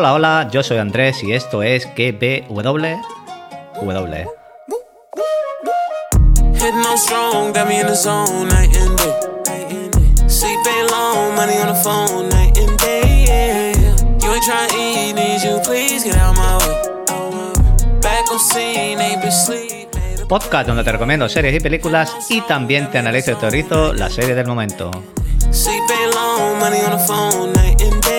Hola, hola, yo soy Andrés y esto es GBW. W. Heading on strong, got me in the zone night and day. Sleep ain't long, money on the phone night and day. Yeah. You ain't trying to eat, need you please get out my way. Back on scene, ain't been sleep. made a- Podcast donde te recomiendo series y películas y también te analizo y teorizo la serie del momento. Sleep ain't long, money on the phone night and day.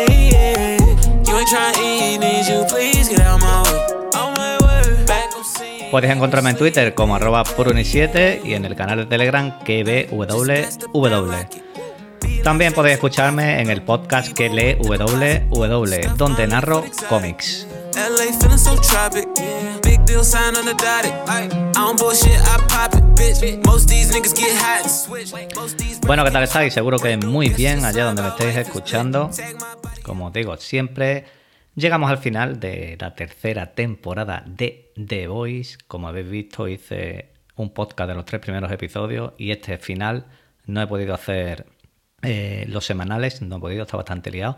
Puedes encontrarme en Twitter como arroba puruni7 y en el canal de Telegram KBWW. También podéis escucharme en el podcast que lee WW, donde narro cómics. Bueno, ¿qué tal estáis? Seguro que muy bien allá donde me estéis escuchando. Como digo siempre, llegamos al final de la tercera temporada de The Voice. Como habéis visto, hice un podcast de los tres primeros episodios y este final no he podido hacer eh, los semanales, no he podido, está bastante liado.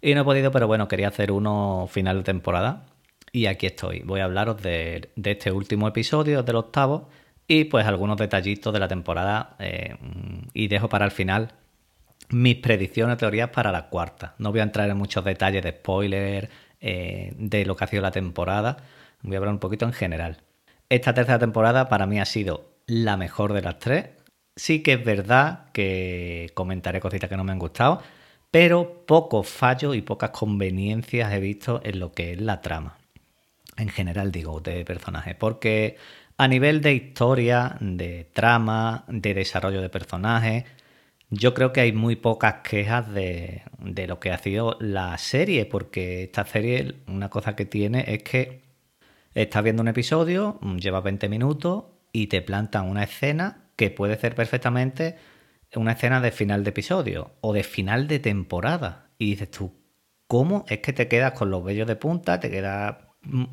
Y no he podido, pero bueno, quería hacer uno final de temporada. Y aquí estoy. Voy a hablaros de, este último episodio, del octavo, y pues algunos detallitos de la temporada. eh, y dejo para el final mis predicciones, teorías para la cuarta. No voy a entrar en muchos detalles de spoiler, eh, de lo que ha sido la temporada. Voy a hablar un poquito en general. Esta tercera temporada para mí ha sido la mejor de las tres. Sí que es verdad que comentaré cositas que no me han gustado, pero pocos fallos y pocas conveniencias he visto en lo que es la trama en general digo, de personajes, porque a nivel de historia, de trama, de desarrollo de personajes, yo creo que hay muy pocas quejas de, de lo que ha sido la serie, porque esta serie, una cosa que tiene es que estás viendo un episodio, mm, lleva 20 minutos y te plantan una escena que puede ser perfectamente una escena de final de episodio o de final de temporada. Y dices tú, ¿cómo es que te quedas con los vellos de punta? Te quedas mm,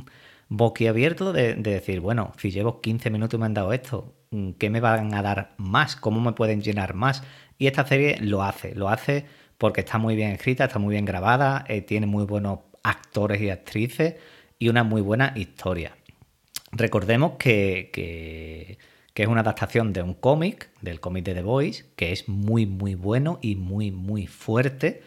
boquiabierto de, de decir, bueno, si llevo 15 minutos y me han dado esto, mm, ¿qué me van a dar más? ¿Cómo me pueden llenar más? Y esta serie lo hace, lo hace porque está muy bien escrita, está muy bien grabada, eh, tiene muy buenos actores y actrices y una muy buena historia. Recordemos que, que- es una adaptación de un cómic, del cómic de The Voice, que es muy, muy bueno y muy, muy fuerte.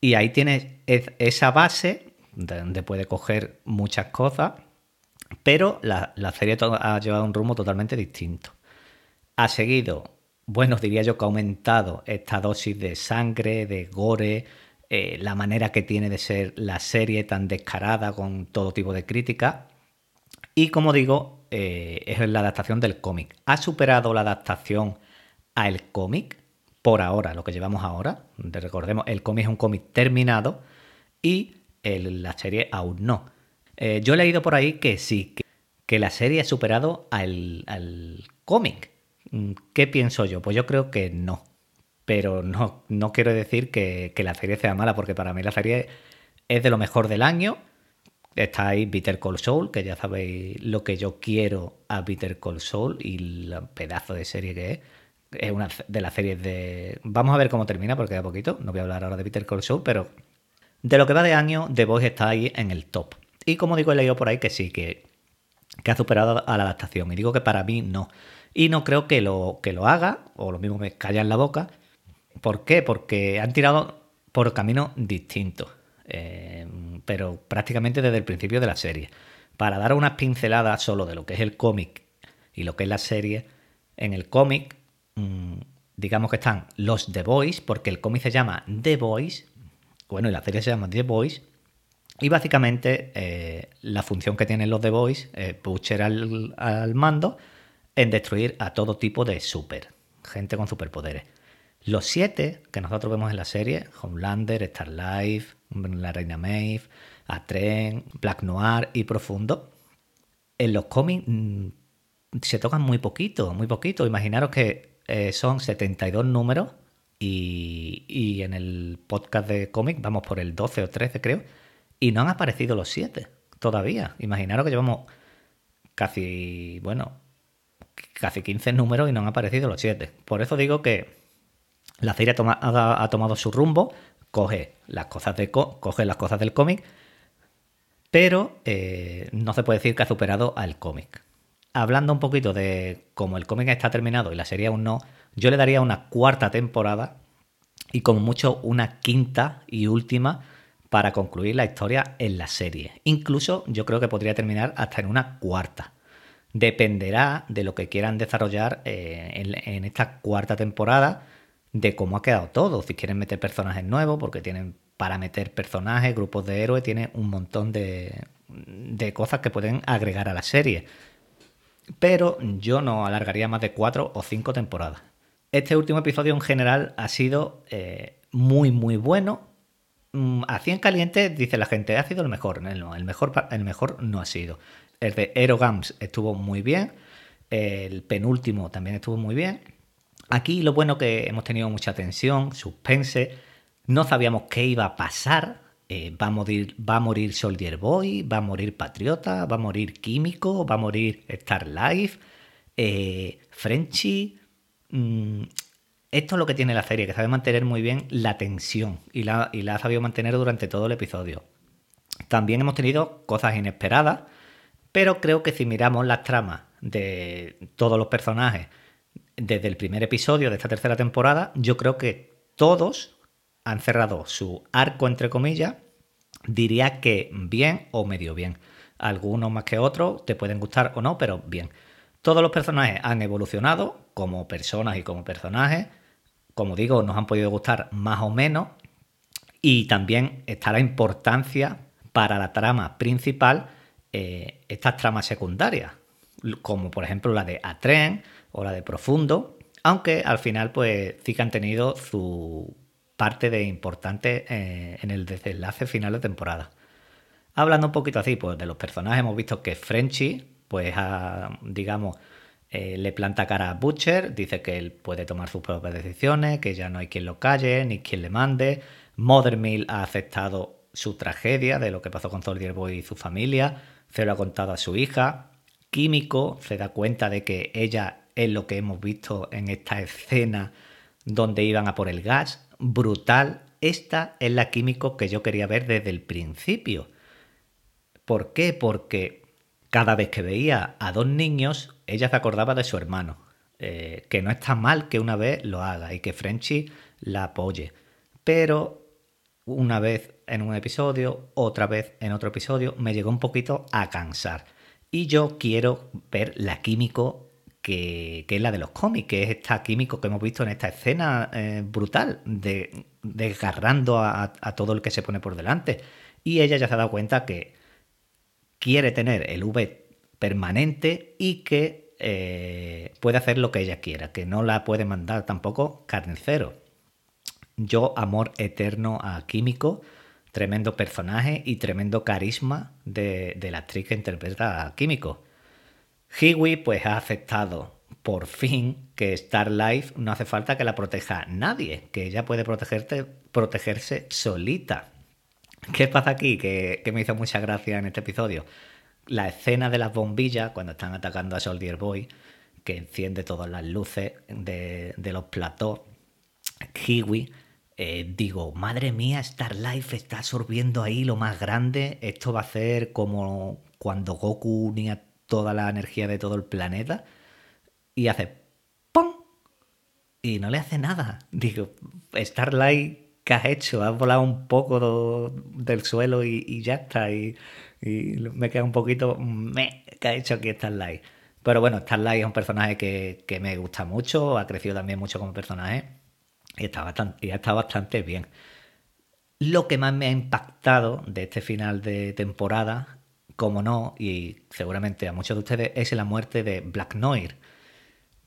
Y ahí tienes es- esa base de donde puede coger muchas cosas, pero la, la serie ha llevado un rumbo totalmente distinto. Ha seguido, bueno, diría yo que ha aumentado esta dosis de sangre, de gore, eh, la manera que tiene de ser la serie tan descarada con todo tipo de críticas. Y como digo, eh, es la adaptación del cómic. Ha superado la adaptación al cómic por ahora, lo que llevamos ahora. De- Recordemos, el cómic es un cómic terminado y la serie aún no. Eh, yo he leído por ahí que sí, que, que la serie ha superado al, al cómic. Mm, ¿Qué pienso yo? Pues yo creo que no. Pero no, no quiero decir que, la serie sea mala, porque para mí la serie es de lo mejor del año. Está ahí Bitter Call Soul, que ya sabéis lo que yo quiero a Bitter Call Soul y el pedazo de serie que es. Es una de las series de... Vamos a ver cómo termina, porque a poquito. No voy a hablar ahora de Bitter Call Soul, pero de lo que va de año, The Voice está ahí en el top. Y como digo, he leído por ahí que sí, que, que ha superado a la adaptación. Y digo que para mí no. Y no creo que lo, que lo haga, o lo mismo me calla en la boca. ¿Por qué? Porque han tirado por caminos distintos. eh, pero prácticamente desde el principio de la serie. Para dar unas pinceladas solo de lo que es el cómic y lo que es la serie, en el cómic, mm, digamos que están los The Boys, porque el cómic se llama The Boys, bueno, y la serie se llama The Boys, y básicamente eh, la función que tienen los The Boys es Butcher al mando en destruir a todo tipo de super, gente con superpoderes. Los siete que nosotros vemos en la serie, Homelander, Starlight, la Reina Maeve, Atren, Black Noir y Profundo, en los cómics mm, se tocan muy poquito, muy poquito. Imaginaros que eh, son 72 números y, y en el podcast de cómic vamos por el 12 o 13 creo y no han aparecido los 7 todavía. Imaginaros que llevamos casi, bueno, casi 15 números y no han aparecido los 7. Por eso digo que la serie ha, tomado su rumbo, coge las cosas, de co- coge las cosas del cómic pero eh, no se puede decir que ha superado al cómic. Hablando un poquito de cómo el cómic está terminado y la serie aún no, yo le daría una cuarta temporada y como mucho una quinta y última para concluir la historia en la serie. Incluso yo creo que podría terminar hasta en una cuarta. Dependerá de lo que quieran desarrollar eh, en, esta cuarta temporada, de cómo ha quedado todo. Si quieren meter personajes nuevos, porque tienen para meter personajes, grupos de héroes, tiene un montón de, cosas que pueden agregar a la serie. Pero yo no alargaría más de cuatro o cinco temporadas. Este último episodio en general ha sido eh, muy, muy bueno. Mm, así en caliente dice la gente, ha sido el mejor. No, el mejor, el mejor no ha sido. El de Aerogams estuvo muy bien. El penúltimo también estuvo muy bien. Aquí lo bueno que hemos tenido mucha tensión, suspense. No sabíamos qué iba a pasar. Eh, va, a morir, Soldier Boy, va a morir Patriota, va a morir Químico, va a morir Star Life, eh, Frenchy. Mm, esto es lo que tiene la serie, que sabe mantener muy bien la tensión y la ha sabido mantener durante todo el episodio. También hemos tenido cosas inesperadas, pero creo que si miramos las tramas de todos los personajes desde el primer episodio de esta tercera temporada, yo creo que todos han cerrado su arco, entre comillas, diría que bien o medio bien. Algunos más que otros te pueden gustar o no, pero bien. Todos los personajes han evolucionado como personas y como personajes. Como digo, nos han podido gustar más o menos. Y también está la importancia para la trama principal eh, estas tramas secundarias, como por ejemplo la de Atren o la de Profundo, aunque al final pues sí que han tenido su parte de importante eh, en el desenlace final de temporada. Hablando un poquito así pues de los personajes, hemos visto que Frenchy, pues digamos, eh, le planta cara a Butcher, dice que él puede tomar sus propias decisiones, que ya no hay quien lo calle ni quien le mande. Mothermill ha aceptado su tragedia de lo que pasó con Soldier Boy y su familia, se lo ha contado a su hija. Químico se da cuenta de que ella es lo que hemos visto en esta escena donde iban a por el gas. Brutal. Esta es la Químico que yo quería ver desde el principio. ¿Por qué? Porque cada vez que veía a dos niños, ella se acordaba de su hermano. Eh, que no está mal que una vez lo haga y que Frenchy la apoye. Pero una vez en un episodio, otra vez en otro episodio, me llegó un poquito a cansar. Y yo quiero ver la químico que, es la de los cómics, que es esta químico que hemos visto en esta escena eh, brutal, de, desgarrando a, todo el que se pone por delante. Y ella ya se ha dado cuenta que quiere tener el V permanente y que eh, puede hacer lo que ella quiera, que no la puede mandar tampoco carnicero. Yo, amor eterno a Químico, tremendo personaje y tremendo carisma de, la actriz que interpreta a Químico. Hiwi pues ha aceptado por fin que Star Life no hace falta que la proteja nadie, que ella puede protegerse solita. ¿Qué pasa aquí? Que, me hizo mucha gracia en este episodio. La escena de las bombillas, cuando están atacando a Soldier Boy, que enciende todas las luces de, los platós. Kiwi, eh, digo, madre mía, Star Life está absorbiendo ahí lo más grande. Esto va a ser como cuando Goku unía toda la energía de todo el planeta y hace ¡pum! Y no le hace nada. Digo, Starlight ¿qué has hecho? Has volado un poco del suelo y, ya está. Y, me queda un poquito, me, ¿qué ha hecho aquí Starlight? Pero bueno, Starlight es un personaje que, me gusta mucho, ha crecido también mucho como personaje y, está bastante, bastante bien. Lo que más me ha impactado de este final de temporada, como no, y seguramente a muchos de ustedes, es la muerte de Black Noir.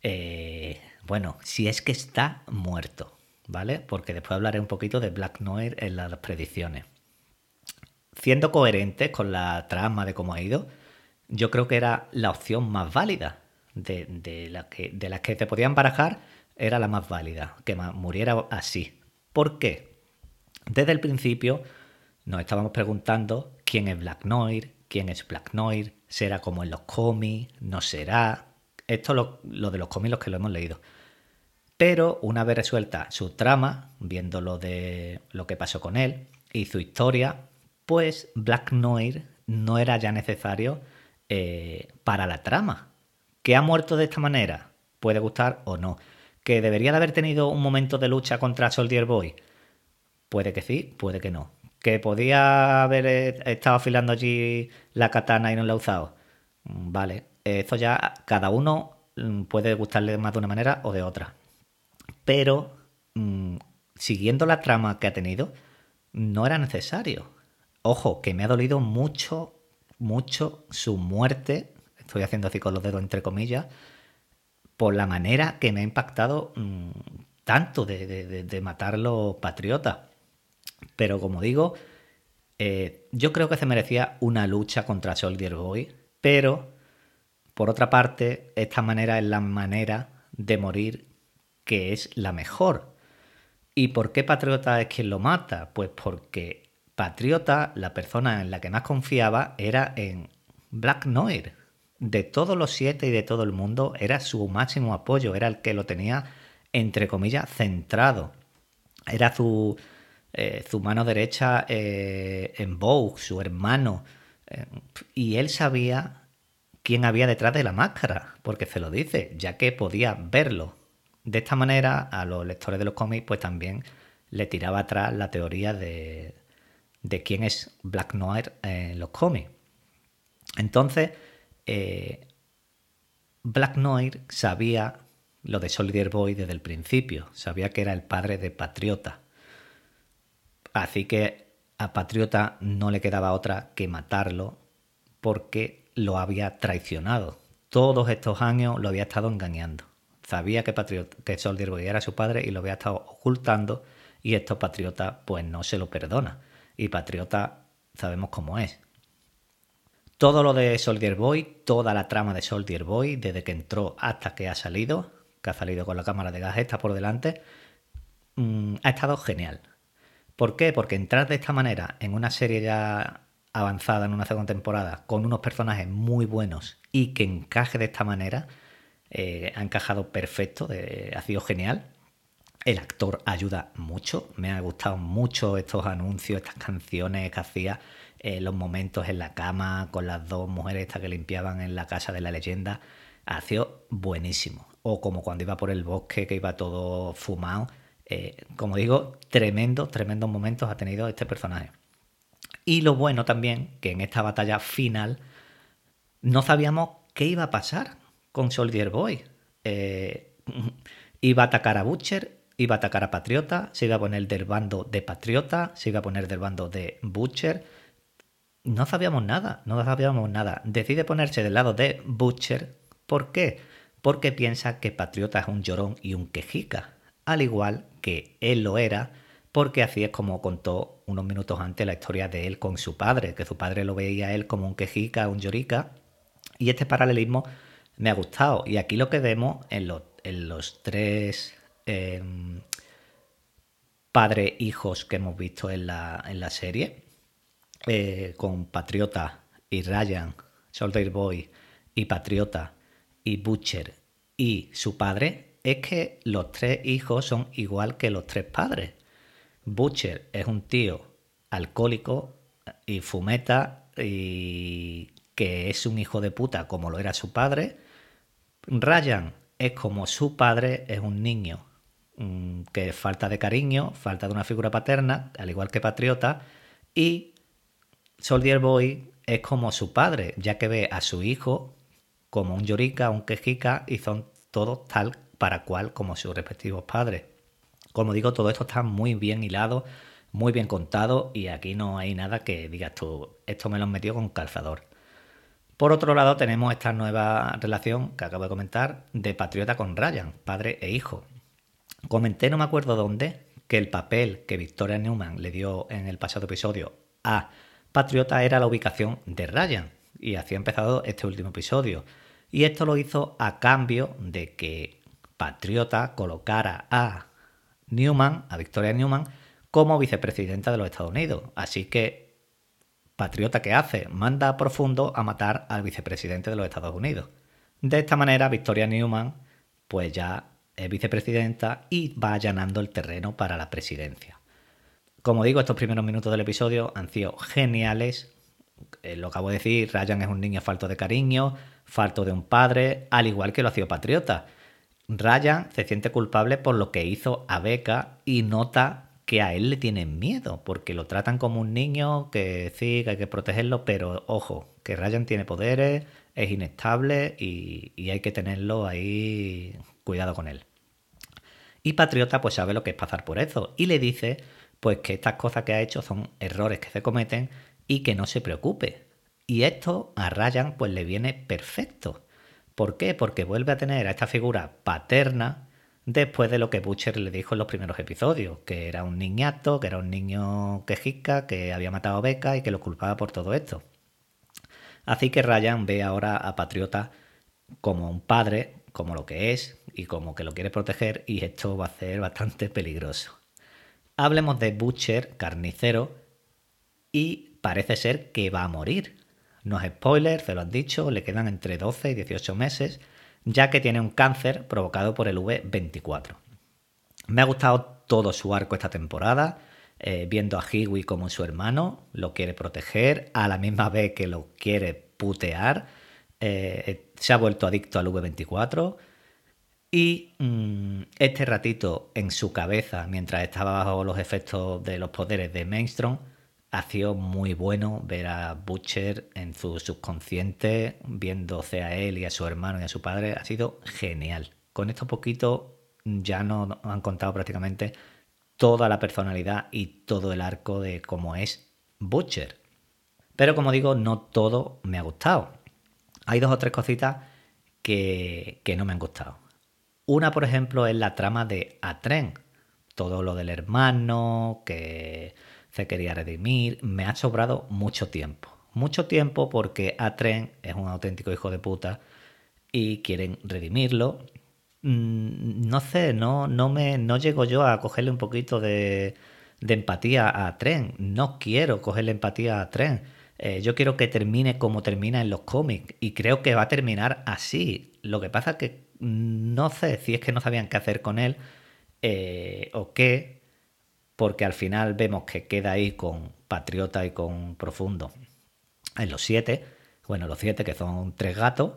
Eh, bueno, si es que está muerto. ¿vale? Porque después hablaré un poquito de Black Noir en las predicciones. Siendo coherentes con la trama de cómo ha ido, yo creo que era la opción más válida de, la que, de las que te podían barajar, era la más válida, que muriera así. ¿Por qué? Desde el principio nos estábamos preguntando quién es Black Noir, quién es Black Noir, será como en los cómics, no será. Esto lo, lo de los cómics, los que lo hemos leído. Pero una vez resuelta su trama, viendo lo de lo que pasó con él y su historia, pues Black Noir no era ya necesario eh, para la trama. ¿Que ha muerto de esta manera? Puede gustar o no. ¿Que debería de haber tenido un momento de lucha contra Soldier Boy? Puede que sí, puede que no. ¿Que podía haber eh, estado afilando allí la katana y no la ha usado? Mm, vale, eso ya cada uno mm, puede gustarle más de una manera o de otra. Pero mm, siguiendo la trama que ha tenido, no era necesario. Ojo, que me ha dolido mucho, mucho su muerte. Estoy haciendo así con los dedos entre comillas. Por la manera que me ha impactado tanto de, matar los patriotas. Pero como digo, eh, yo creo que se merecía una lucha contra Soldier Boy. Pero, por otra parte, esta manera es la manera de morir que es la mejor. ¿Y por qué Patriota es quien lo mata? Pues porque Patriota, la persona en la que más confiaba, era en Black Noir. De todos los siete y de todo el mundo, era su máximo apoyo, era el que lo tenía, entre comillas, centrado. Era su, eh, su mano derecha eh, en Vogue, su hermano. Eh, y él sabía quién había detrás de la máscara, porque se lo dice, ya que podía verlo. De esta manera, a los lectores de los cómics, pues también le tiraba atrás la teoría de, de quién es Black Noir en los cómics. Entonces, eh, Black Noir sabía lo de Soldier Boy desde el principio, sabía que era el padre de Patriota. Así que a Patriota no le quedaba otra que matarlo porque lo había traicionado. Todos estos años lo había estado engañando. Sabía que, que Soldier Boy era su padre y lo había estado ocultando y estos patriotas pues no se lo perdona. Y Patriota sabemos cómo es. Todo lo de Soldier Boy, toda la trama de Soldier Boy, desde que entró hasta que ha salido, que ha salido con la cámara de gas esta por delante, mm, ha estado genial. ¿Por qué? Porque entrar de esta manera en una serie ya avanzada, en una segunda temporada, con unos personajes muy buenos y que encaje de esta manera, eh, ha encajado perfecto, ha sido genial. El actor ayuda mucho, me ha gustado mucho estos anuncios, estas canciones que hacía, eh, los momentos en la cama con las dos mujeres estas que limpiaban en la casa de la leyenda, ha sido buenísimo. O como cuando iba por el bosque que iba todo fumado. Eh, como digo, tremendo, tremendos momentos ha tenido este personaje. Y lo bueno también, que en esta batalla final no sabíamos qué iba a pasar con Soldier Boy. Eh, iba a atacar a Butcher, iba a atacar a Patriota, se iba a poner del bando de Patriota, se iba a poner del bando de Butcher. No sabíamos nada, no sabíamos nada. Decide ponerse del lado de Butcher. ¿Por qué? Porque piensa que Patriota es un llorón y un quejica, al igual que él lo era, porque así es como contó unos minutos antes la historia de él con su padre, que su padre lo veía a él como un quejica, un llorica, y este paralelismo me ha gustado. Y aquí lo que vemos en los, tres em, padres hijos que hemos visto en la, en la serie, eh, con Patriota y Ryan, Soldier Boy y Patriota y Butcher y su padre, es que los tres hijos son igual que los tres padres. Butcher es un tío alcohólico y fumeta y que es un hijo de puta como lo era su padre. Ryan es como su padre, es un niño mm, que falta de cariño, falta de una figura paterna, al igual que Patriota. Y Soldier Boy es como su padre, ya que ve a su hijo como un llorica, un quejica y son todos tal para cual como sus respectivos padres. Como digo, todo esto está muy bien hilado, muy bien contado y aquí no hay nada que digas tú, esto me lo han metido con calzador. Por otro lado, tenemos esta nueva relación que acabo de comentar de Patriota con Ryan, padre e hijo. Comenté, no me acuerdo dónde, que el papel que Victoria Newman le dio en el pasado episodio a Patriota era la ubicación de Ryan, y así ha empezado este último episodio. Y esto lo hizo a cambio de que Patriota colocara a Newman, a Victoria Newman, como vicepresidenta de los Estados Unidos. Así que, patriota que hace, manda a profundo a matar al vicepresidente de los Estados Unidos. De esta manera, Victoria Newman, pues ya es vicepresidenta y va allanando el terreno para la presidencia. Como digo, estos primeros minutos del episodio han sido geniales, eh, lo acabo de decir, Ryan es un niño falto de cariño, falto de un padre, al igual que lo hacía Patriota. Ryan se siente culpable por lo que hizo a Becca y nota que a él le tienen miedo, porque lo tratan como un niño, que sí, que hay que protegerlo, pero ojo, que Ryan tiene poderes, es inestable y, y hay que tenerlo ahí, cuidado con él. Y Patriota pues sabe lo que es pasar por eso y le dice pues que estas cosas que ha hecho son errores que se cometen y que no se preocupe. Y esto a Ryan pues le viene perfecto. ¿Por qué? Porque vuelve a tener a esta figura paterna después de lo que Butcher le dijo en los primeros episodios, que era un niñato, que era un niño quejica, que había matado a Becca y que lo culpaba por todo esto. Así que Ryan ve ahora a Patriota como un padre, como lo que es, y como que lo quiere proteger, y esto va a ser bastante peligroso. Hablemos de Butcher, carnicero, y parece ser que va a morir. No es spoiler, se lo han dicho, le quedan entre 12 y 18 meses, ya que tiene un cáncer provocado por el V24. Me ha gustado todo su arco esta temporada, eh, viendo a Hiwi como su hermano, lo quiere proteger, a la misma vez que lo quiere putear, eh, se ha vuelto adicto al V24 y mm, este ratito en su cabeza, mientras estaba bajo los efectos de los poderes de Mainstream, ha sido muy bueno ver a Butcher en su subconsciente, viéndose a él y a su hermano y a su padre. Ha sido genial. Con esto poquito ya nos han contado prácticamente toda la personalidad y todo el arco de cómo es Butcher. Pero como digo, no todo me ha gustado. Hay dos o tres cositas que no me han gustado. Una, por ejemplo, es la trama de Atren. Todo lo del hermano, que se quería redimir, me ha sobrado mucho tiempo. Mucho tiempo porque Atren es un auténtico hijo de puta y quieren redimirlo. Mm, no sé, no, no, me, no llego yo a cogerle un poquito de, empatía a Tren. No quiero cogerle empatía a Tren. Eh, yo quiero que termine como termina en los cómics y creo que va a terminar así. Lo que pasa es que no sé si es que no sabían qué hacer con él eh, o qué, porque al final vemos que queda ahí con Patriota y con Profundo en los siete, bueno, los siete que son tres gatos.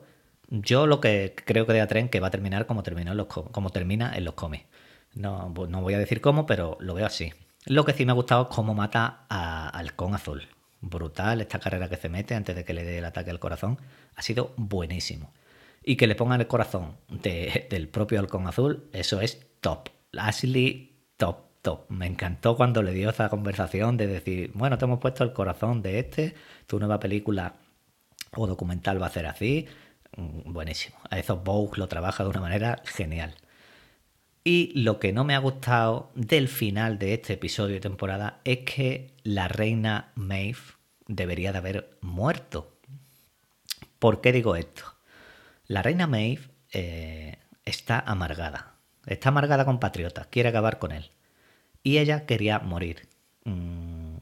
Yo lo que creo que de Atren que va a terminar como, los, como termina en los cómics. No, no voy a decir cómo, pero lo veo así. Lo que sí me ha gustado es cómo mata a Halcón Azul. Brutal esta carrera que se mete antes de que le dé el ataque al corazón. Ha sido buenísimo. Y que le pongan el corazón del propio Halcón Azul, eso es top. Ashley, top. Me encantó cuando le dio esa conversación de decir, bueno, te hemos puesto el corazón de este, tu nueva película o documental va a ser así. Mm, buenísimo. A esos Vogue lo trabaja de una manera genial. Y lo que no me ha gustado del final de este episodio de temporada es que la reina Maeve debería de haber muerto. ¿Por qué digo esto? La reina Maeve eh, está amargada. Está amargada con Patriota. Quiere acabar con él y ella quería morir. Mm,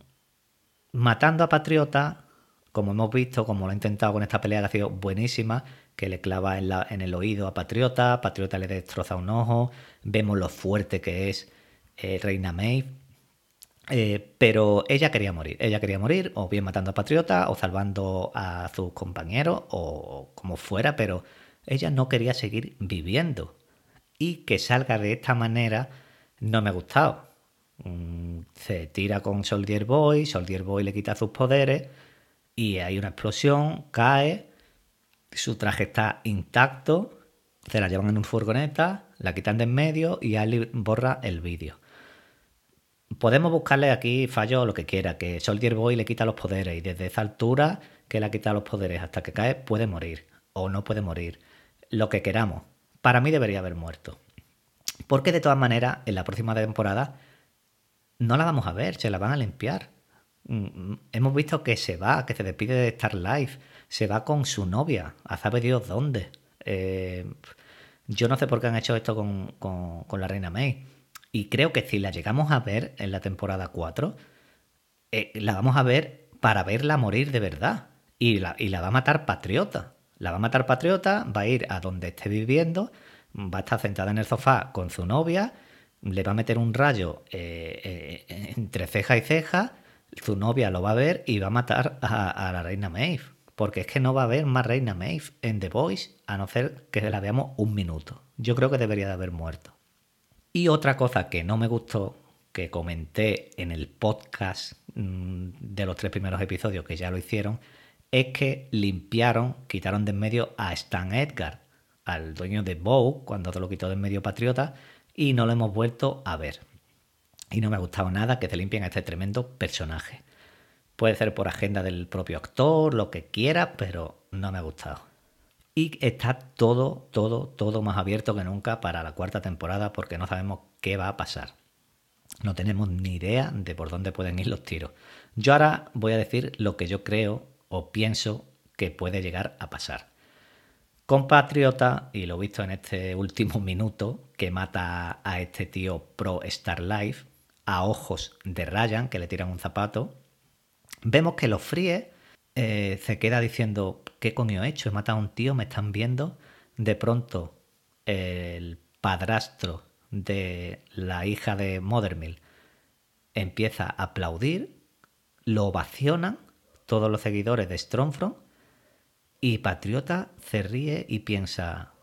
matando a Patriota, como hemos visto, como lo ha intentado con esta pelea que ha sido buenísima, que le clava en, la, el oído a Patriota, Patriota le destroza un ojo, vemos lo fuerte que es eh, Reina Maeve. Eh, pero ella quería morir, ella quería morir, o bien matando a Patriota, o salvando a sus compañeros, o como fuera, pero ella no quería seguir viviendo. Y que salga de esta manera no me ha gustado. Mm, se tira con Soldier Boy, Soldier Boy le quita sus poderes y hay una explosión, cae, su traje está intacto, se la llevan en un furgoneta, la quitan de en medio y Ali borra el vídeo. Podemos buscarle aquí fallo o lo que quiera, que Soldier Boy le quita los poderes y desde esa altura que le ha quitado los poderes hasta que cae puede morir o no puede morir, lo que queramos. Para mí debería haber muerto. Porque de todas maneras, en la próxima temporada no la vamos a ver, se la van a limpiar. Mm, mm, hemos visto que se va, que se despide de Star Life, se va con su novia, a sabe Dios dónde. Eh, yo no sé por qué han hecho esto con, la reina May. Y creo que si la llegamos a ver en la temporada 4, eh, la vamos a ver para verla morir de verdad. Y la, y la va a matar Patriota. La va a matar Patriota, va a ir a donde esté viviendo, va a estar sentada en el sofá con su novia le va a meter un rayo eh, eh, entre ceja y ceja, su novia lo va a ver y va a matar a, a la reina Maeve. Porque es que no va a haber más reina Maeve en The Voice, a no ser que la veamos un minuto. Yo creo que debería de haber muerto. Y otra cosa que no me gustó, que comenté en el podcast mm, de los tres primeros episodios, que ya lo hicieron, es que limpiaron, quitaron de en medio a Stan Edgar, al dueño de Bow, cuando se lo quitó de en medio Patriota, y no lo hemos vuelto a ver. Y no me ha gustado nada que se limpien a este tremendo personaje. Puede ser por agenda del propio actor, lo que quiera, pero no me ha gustado. Y está todo, todo, todo más abierto que nunca para la cuarta temporada porque no sabemos qué va a pasar. No tenemos ni idea de por dónde pueden ir los tiros. Yo ahora voy a decir lo que yo creo o pienso que puede llegar a pasar. Compatriota, y lo he visto en este último minuto, que mata a este tío pro Star Life, a ojos de Ryan, que le tiran un zapato, vemos que los fríes eh, se queda diciendo, ¿qué coño he hecho? He matado a un tío, me están viendo. De pronto, el padrastro de la hija de Mothermill empieza a aplaudir, lo ovacionan todos los seguidores de Strongfront y Patriota se ríe y piensa,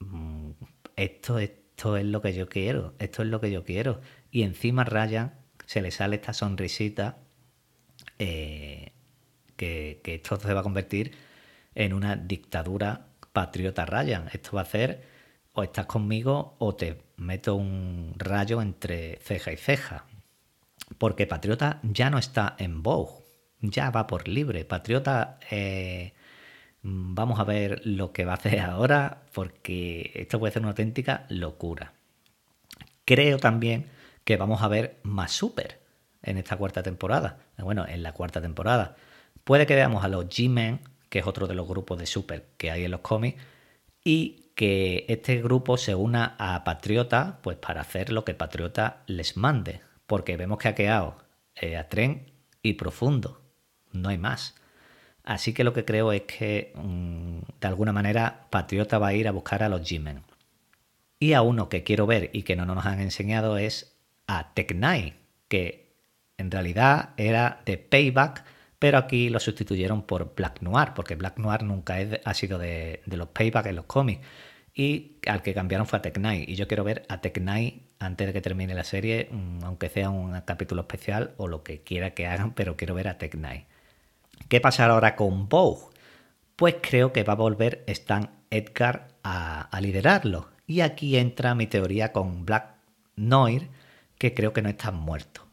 mm, esto, esto es lo que yo quiero, esto es lo que yo quiero. Y encima Ryan se le sale esta sonrisita eh, que, esto se va a convertir en una dictadura patriota Ryan. Esto va a ser o estás conmigo o te meto un rayo entre ceja y ceja. Porque Patriota ya no está en Vogue, ya va por libre. Patriota, eh, vamos a ver lo que va a hacer ahora porque esto puede ser una auténtica locura. Creo también que vamos a ver más Super en esta cuarta temporada. Bueno, en la cuarta temporada. Puede que veamos a los G-Men, que es otro de los grupos de Super que hay en los cómics, y que este grupo se una a Patriota pues para hacer lo que Patriota les mande. Porque vemos que ha quedado eh, a tren y profundo. No hay más. Así que lo que creo es que mm, de alguna manera Patriota va a ir a buscar a los G-Men. Y a uno que quiero ver y que no nos han enseñado es a Tech Knight, que en realidad era de Payback, pero aquí lo sustituyeron por Black Noir, porque Black Noir nunca ha sido de, los Payback en los cómics. Y al que cambiaron fue a Tech Knight. Y yo quiero ver a Tech Knight antes de que termine la serie, mm, aunque sea un capítulo especial o lo que quiera que hagan, pero quiero ver a Tech Knight. ¿Qué pasará ahora con Vogue? Pues creo que va a volver Stan Edgar a, a liderarlo. Y aquí entra mi teoría con Black Noir, que creo que no está muerto.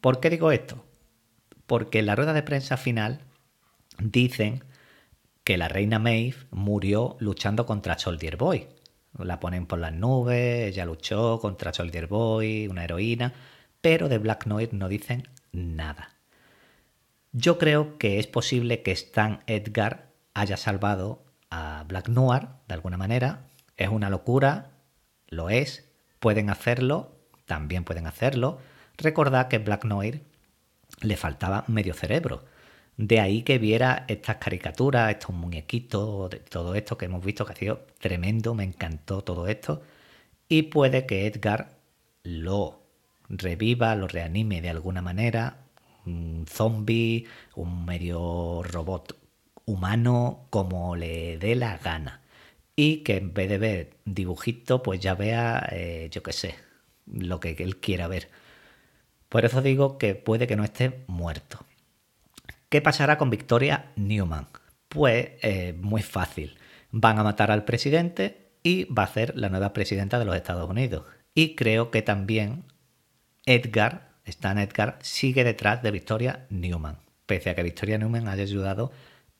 ¿Por qué digo esto? Porque en la rueda de prensa final dicen que la reina Maeve murió luchando contra Soldier Boy. La ponen por las nubes, ella luchó contra Soldier Boy, una heroína, pero de Black Noir no dicen nada. Yo creo que es posible que Stan Edgar haya salvado a Black Noir de alguna manera. Es una locura, lo es, pueden hacerlo, también pueden hacerlo Recordad que Black Noir le faltaba medio cerebro. De ahí que viera estas caricaturas, estos muñequitos, todo esto que hemos visto que ha sido tremendo, me encantó todo esto. Y puede que Edgar lo reviva, lo reanime de alguna manera, un zombie, un medio robot humano, como le dé la gana. Y que en vez de ver dibujito, pues ya vea, eh, yo qué sé, lo que él quiera ver. Por eso digo que puede que no esté muerto. ¿Qué pasará con Victoria Newman? Pues eh, muy fácil. Van a matar al presidente y va a ser la nueva presidenta de los Estados Unidos. Y creo que también Edgar, Stan Edgar, sigue detrás de Victoria Newman, pese a que Victoria Newman haya ayudado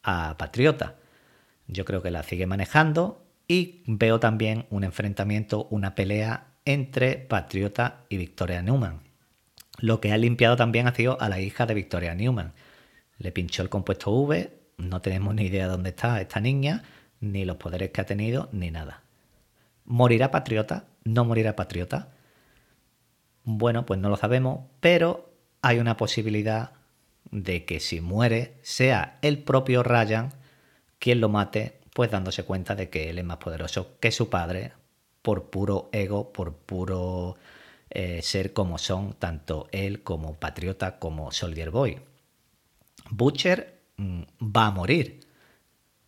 a Patriota. Yo creo que la sigue manejando y veo también un enfrentamiento, una pelea entre Patriota y Victoria Newman. Lo que ha limpiado también ha sido a la hija de Victoria Newman. Le pinchó el compuesto V, no tenemos ni idea de dónde está esta niña, ni los poderes que ha tenido, ni nada. ¿Morirá patriota? ¿No morirá patriota? Bueno, pues no lo sabemos, pero hay una posibilidad de que si muere sea el propio Ryan quien lo mate, pues dándose cuenta de que él es más poderoso que su padre por puro ego, por puro eh, ser como son tanto él como Patriota como Soldier Boy. Butcher mm, va a morir,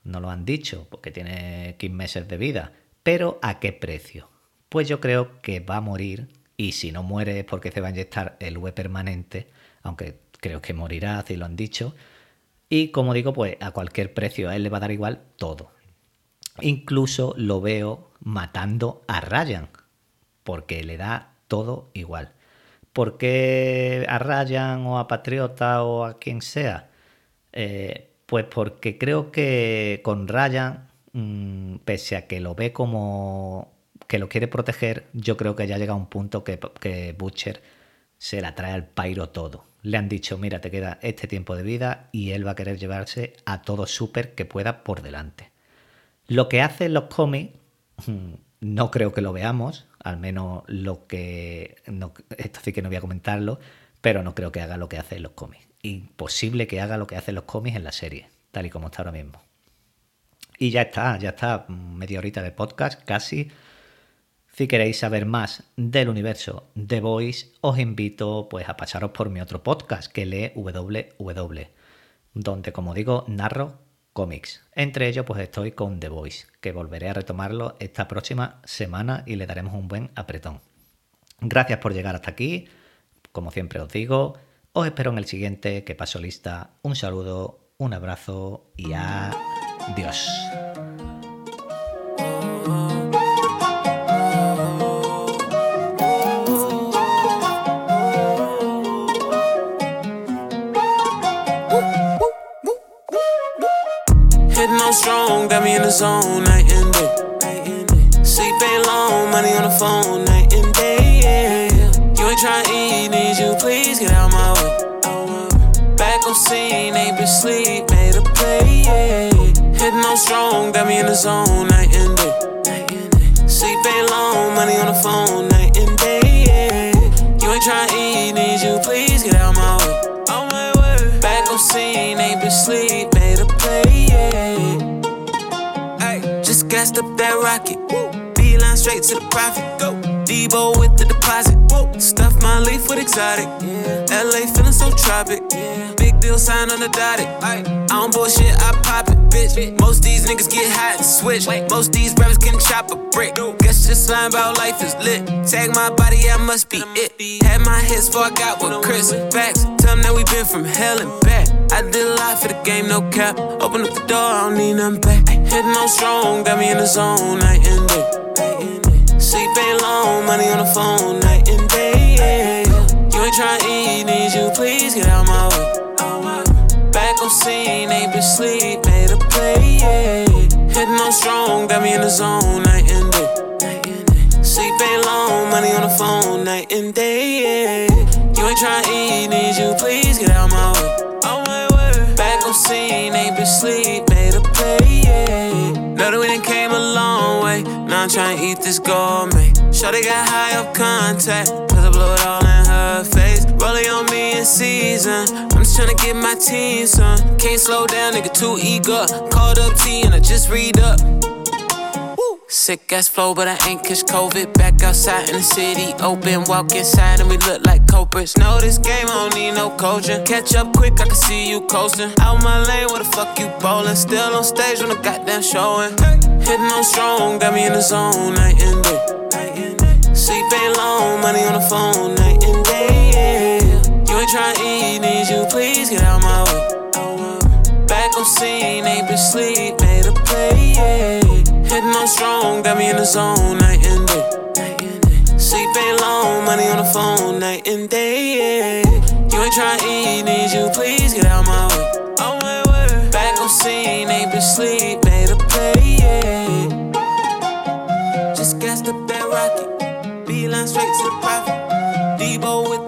no lo han dicho, porque tiene 15 meses de vida, pero ¿a qué precio? Pues yo creo que va a morir y si no muere es porque se va a inyectar el V permanente, aunque creo que morirá, así lo han dicho. Y como digo, pues a cualquier precio a él le va a dar igual todo. Incluso lo veo matando a Ryan, porque le da todo igual. ¿Por qué a Ryan o a Patriota o a quien sea? Eh, pues porque creo que con Ryan, mm, pese a que lo ve como que lo quiere proteger, yo creo que ya llega un punto que, que Butcher se la trae al pairo todo. Le han dicho, mira, te queda este tiempo de vida y él va a querer llevarse a todo súper que pueda por delante. Lo que hace los cómics, no creo que lo veamos, al menos lo que... esto sí que no voy a comentarlo, pero no creo que haga lo que hace los cómics. Imposible que haga lo que hace en los cómics en la serie, tal y como está ahora mismo. Y ya está, ya está, media horita de podcast, casi. Si queréis saber más del universo de Voice, os invito pues a pasaros por mi otro podcast que lee WW, donde como digo narro cómics. Entre ellos, pues estoy con The Voice, que volveré a retomarlo esta próxima semana y le daremos un buen apretón. Gracias por llegar hasta aquí. Como siempre os digo, os espero en el siguiente, que paso lista. Un saludo, un abrazo y adiós. Strong, got me in the zone night and day. Sleep ain't long, money on the phone night and day. Yeah. You ain't tryna eat, need you please get out my way. Back on scene, ain't been sleep, made a play. Yeah. Hitting on strong, got me in the zone night and day. Sleep ain't long, money on the phone night and day. Yeah. You ain't tryna up that rocket. Beeline straight to the profit. Go. Debo with the deposit. Whoa. Stuff my leaf with exotic. Yeah. LA feeling so tropic. Yeah. Big deal sign on the dotted. I don't bullshit, I pop it, bitch. Most these niggas get hot and switch. Most these rappers can chop a brick. Guess just lying about life is lit. Tag my body, I must be it. Had my hits before I got with Chris. Facts, tell them that we been from hell and back. I did a lot for the game, no cap. Open up the door, I don't need nothing back. Hitting on strong, got me in the zone, night and day. Sleep ain't long, money on the phone, night and day. Yeah. You ain't tryna eat, need you please get out my way. Back on scene, ain't been sleep, made a play. Yeah. Hitting on strong, got me in the zone, night and day. Sleep ain't long, money on the phone, night and day. Yeah. You ain't tryna eat, need you please get out my way no scene, ain't been sleep, made a play, yeah. Know that we done came a long way, now I'm trying to eat this gourmet. Shorty got high up contact, cause I blow it all in her face. Rolling on me in season, I'm just trying to get my team, son. Can't slow down, nigga, too eager. Called up T and I just read up. Sick ass flow, but I ain't catch COVID. Back outside in the city, open, walk inside, and we look like culprits. Know this game, I don't need no coaching. Catch up quick, I can see you coasting. Out my lane, where the fuck you bowling? Still on stage when the goddamn showing. Hitting on strong, got me in the zone, night and day. Sleep ain't long, money on the phone, night and day. Yeah. You ain't tryna eat, need you please get out my way. Back on scene, ain't been sleep, made a play, yeah. Hitting on strong, got me in the zone night and day. Sleep ain't long, money on the phone night and day. Yeah. You ain't tryna eat, need you please get out my way. On my way. Back on scene, ain't been sleep, made a play. Yeah. Just gassed up that rocket, beeline straight to the profit. Debo with the.